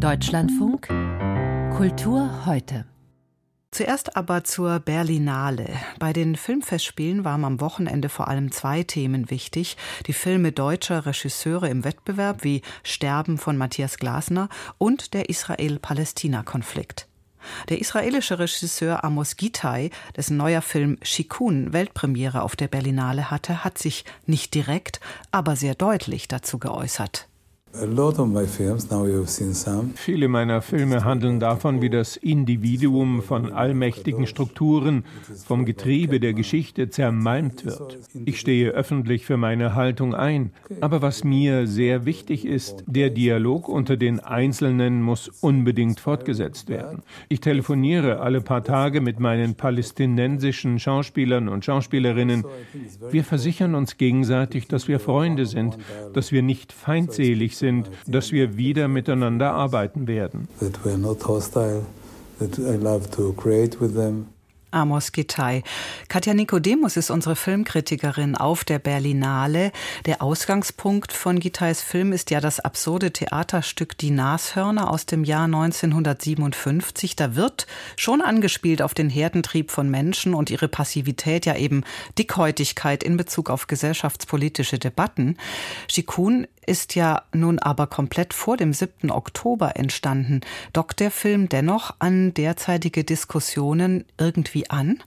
Deutschlandfunk Kultur heute. Zuerst aber zur Berlinale. Bei den Filmfestspielen waren am Wochenende vor allem zwei Themen wichtig. Die Filme deutscher Regisseure im Wettbewerb wie Sterben von Matthias Glasner und der Israel-Palästina-Konflikt. Der israelische Regisseur Amos Gitai, dessen neuer Film Shikun Weltpremiere auf der Berlinale hatte, hat sich nicht direkt, aber sehr deutlich dazu geäußert. Viele meiner Filme handeln davon, wie das Individuum von allmächtigen Strukturen, vom Getriebe der Geschichte zermalmt wird. Ich stehe öffentlich für meine Haltung ein. Aber was mir sehr wichtig ist, der Dialog unter den Einzelnen muss unbedingt fortgesetzt werden. Ich telefoniere alle paar Tage mit meinen palästinensischen Schauspielern und Schauspielerinnen. Wir versichern uns gegenseitig, dass wir Freunde sind, dass wir nicht feindselig sind sind, dass wir wieder miteinander arbeiten werden. Amos Gitai. Katja Nikodemus ist unsere Filmkritikerin auf der Berlinale. Der Ausgangspunkt von Gitais Film ist ja das absurde Theaterstück Die Nashörner aus dem Jahr 1957. Da wird schon angespielt auf den Herdentrieb von Menschen und ihre Passivität, ja eben Dickhäutigkeit in Bezug auf gesellschaftspolitische Debatten. Shikun ist ja nun aber komplett vor dem 7. Oktober entstanden. Dockt der Film dennoch an derzeitige Diskussionen irgendwie an?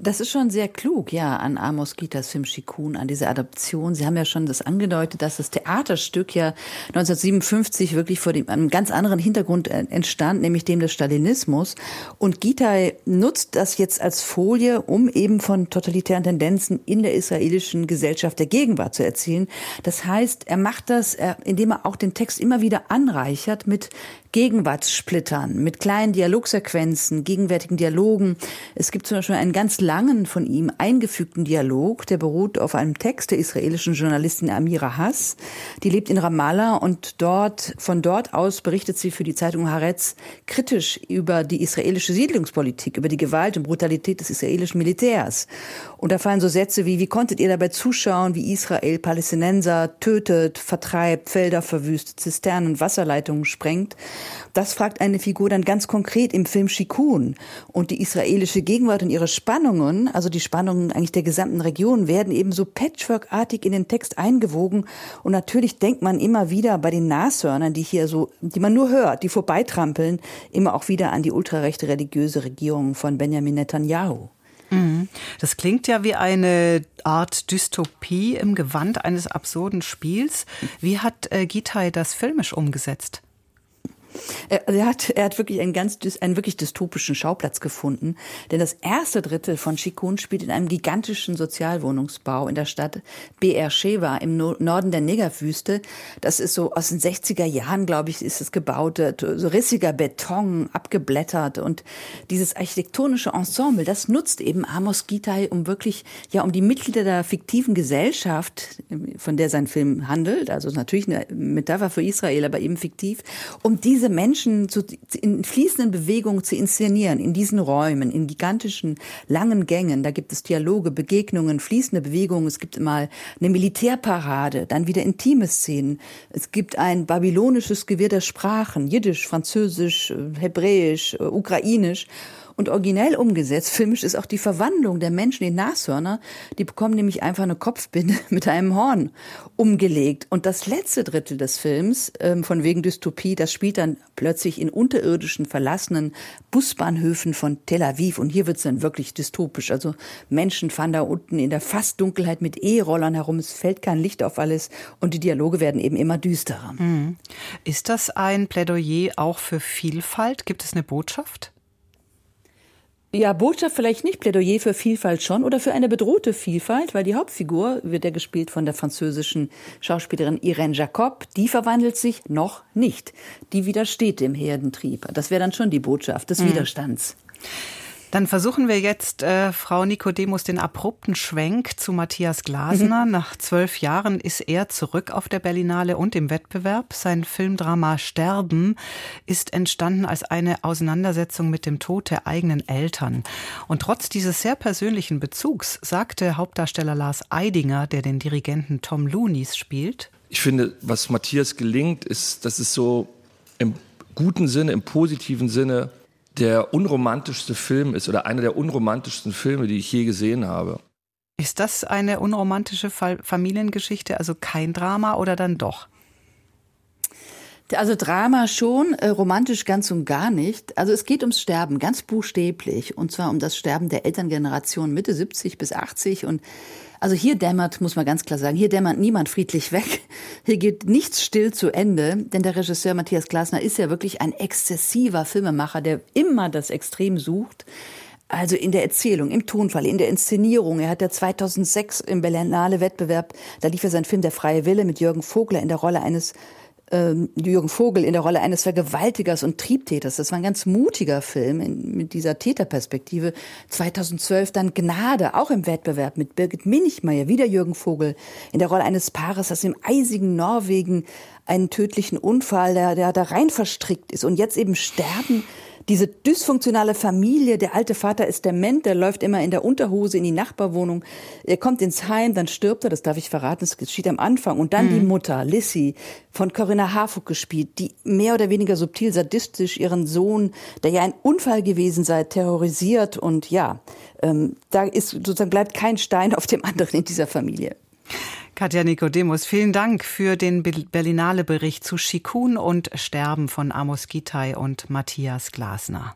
Das ist schon sehr klug, ja, an Amos Gitas Film Shikun, an diese Adaption. Sie haben ja schon das angedeutet, dass das Theaterstück ja 1957 wirklich vor dem, einem ganz anderen Hintergrund äh, entstand, nämlich dem des Stalinismus. Und Gitai nutzt das jetzt als Folie, um eben von totalitären Tendenzen in der israelischen Gesellschaft der Gegenwart zu erzählen. Das heißt, er macht das, indem er auch den Text immer wieder anreichert mit Gegenwartssplittern, mit kleinen Dialogsequenzen, gegenwärtigen Dialogen. Es gibt zum Beispiel einen ganz langen von ihm eingefügten Dialog, der beruht auf einem Text der israelischen Journalistin Amira Hass. Die lebt in Ramallah und dort, von dort aus berichtet sie für die Zeitung Haaretz kritisch über die israelische Siedlungspolitik, über die Gewalt und Brutalität des israelischen Militärs. Und da fallen so Sätze wie, wie konntet ihr dabei zuschauen, wie Israel Palästinenser tötet, vertreibt, Felder verwüstet, Zisternen, Wasserleitungen sprengt? Das fragt eine Figur dann ganz konkret im Film Shikun. Und die israelische Gegenwart und ihre Spannungen, also die Spannungen eigentlich der gesamten Region, werden eben so patchworkartig in den Text eingewogen. Und natürlich denkt man immer wieder bei den Nashörnern, die hier so, die man nur hört, die vorbeitrampeln, immer auch wieder an die ultrarechte religiöse Regierung von Benjamin Netanyahu. Mhm. Das klingt ja wie eine Art Dystopie im Gewand eines absurden Spiels. Wie hat äh, Gitai das filmisch umgesetzt? Er, er, hat, er hat wirklich einen ganz einen wirklich dystopischen Schauplatz gefunden, denn das erste Drittel von Chikun spielt in einem gigantischen Sozialwohnungsbau in der Stadt BR Sheva im Norden der Negerwüste. Das ist so aus den 60er Jahren, glaube ich, ist es gebaut, so rissiger Beton, abgeblättert und dieses architektonische Ensemble, das nutzt eben Amos Gitai, um wirklich ja um die Mitglieder der fiktiven Gesellschaft, von der sein Film handelt, also natürlich eine Metapher für Israel, aber eben fiktiv, um diese diese Menschen zu, in fließenden Bewegungen zu inszenieren, in diesen Räumen, in gigantischen, langen Gängen. Da gibt es Dialoge, Begegnungen, fließende Bewegungen. Es gibt mal eine Militärparade, dann wieder intime Szenen. Es gibt ein babylonisches Gewirr der Sprachen, Jiddisch, Französisch, Hebräisch, Ukrainisch. Und originell umgesetzt, filmisch, ist auch die Verwandlung der Menschen in Nashörner. Die bekommen nämlich einfach eine Kopfbinde mit einem Horn umgelegt. Und das letzte Drittel des Films, ähm, von wegen Dystopie, das spielt dann plötzlich in unterirdischen, verlassenen Busbahnhöfen von Tel Aviv. Und hier wird es dann wirklich dystopisch. Also Menschen fahren da unten in der Fastdunkelheit mit E-Rollern herum. Es fällt kein Licht auf alles. Und die Dialoge werden eben immer düsterer. Mhm. Ist das ein Plädoyer auch für Vielfalt? Gibt es eine Botschaft? Ja, Botschaft vielleicht nicht, Plädoyer für Vielfalt schon oder für eine bedrohte Vielfalt, weil die Hauptfigur wird ja gespielt von der französischen Schauspielerin Irene Jacob. Die verwandelt sich noch nicht. Die widersteht dem Herdentrieb. Das wäre dann schon die Botschaft des mhm. Widerstands. Dann versuchen wir jetzt, äh, Frau Nikodemus, den abrupten Schwenk zu Matthias Glasner. Mhm. Nach zwölf Jahren ist er zurück auf der Berlinale und im Wettbewerb. Sein Filmdrama Sterben ist entstanden als eine Auseinandersetzung mit dem Tod der eigenen Eltern. Und trotz dieses sehr persönlichen Bezugs sagte Hauptdarsteller Lars Eidinger, der den Dirigenten Tom Loonies spielt. Ich finde, was Matthias gelingt, ist, dass es so im guten Sinne, im positiven Sinne der unromantischste Film ist oder einer der unromantischsten Filme, die ich je gesehen habe. Ist das eine unromantische Familiengeschichte, also kein Drama oder dann doch? Also Drama schon, äh, romantisch ganz und gar nicht. Also es geht ums Sterben, ganz buchstäblich. Und zwar um das Sterben der Elterngeneration Mitte 70 bis 80. Und also hier dämmert, muss man ganz klar sagen, hier dämmert niemand friedlich weg. Hier geht nichts still zu Ende. Denn der Regisseur Matthias Glasner ist ja wirklich ein exzessiver Filmemacher, der immer das Extrem sucht. Also in der Erzählung, im Tonfall, in der Inszenierung. Er hat ja 2006 im Berlinale Wettbewerb, da lief er sein Film Der freie Wille mit Jürgen Vogler in der Rolle eines ähm, Jürgen Vogel in der Rolle eines Vergewaltigers und Triebtäters. Das war ein ganz mutiger Film in, mit dieser Täterperspektive. 2012 dann Gnade, auch im Wettbewerb mit Birgit Minichmeier, wieder Jürgen Vogel, in der Rolle eines Paares, das im eisigen Norwegen einen tödlichen Unfall, der, der da rein verstrickt ist und jetzt eben sterben diese dysfunktionale Familie, der alte Vater ist dement, der läuft immer in der Unterhose in die Nachbarwohnung. Er kommt ins Heim, dann stirbt er, das darf ich verraten, das geschieht am Anfang. Und dann mhm. die Mutter, Lissy, von Corinna Harfug gespielt, die mehr oder weniger subtil sadistisch ihren Sohn, der ja ein Unfall gewesen sei, terrorisiert. Und ja, ähm, da ist sozusagen bleibt kein Stein auf dem anderen in dieser Familie. Katja Nikodemus, vielen Dank für den Berlinale Bericht zu Schikun und Sterben von Amos Gitai und Matthias Glasner.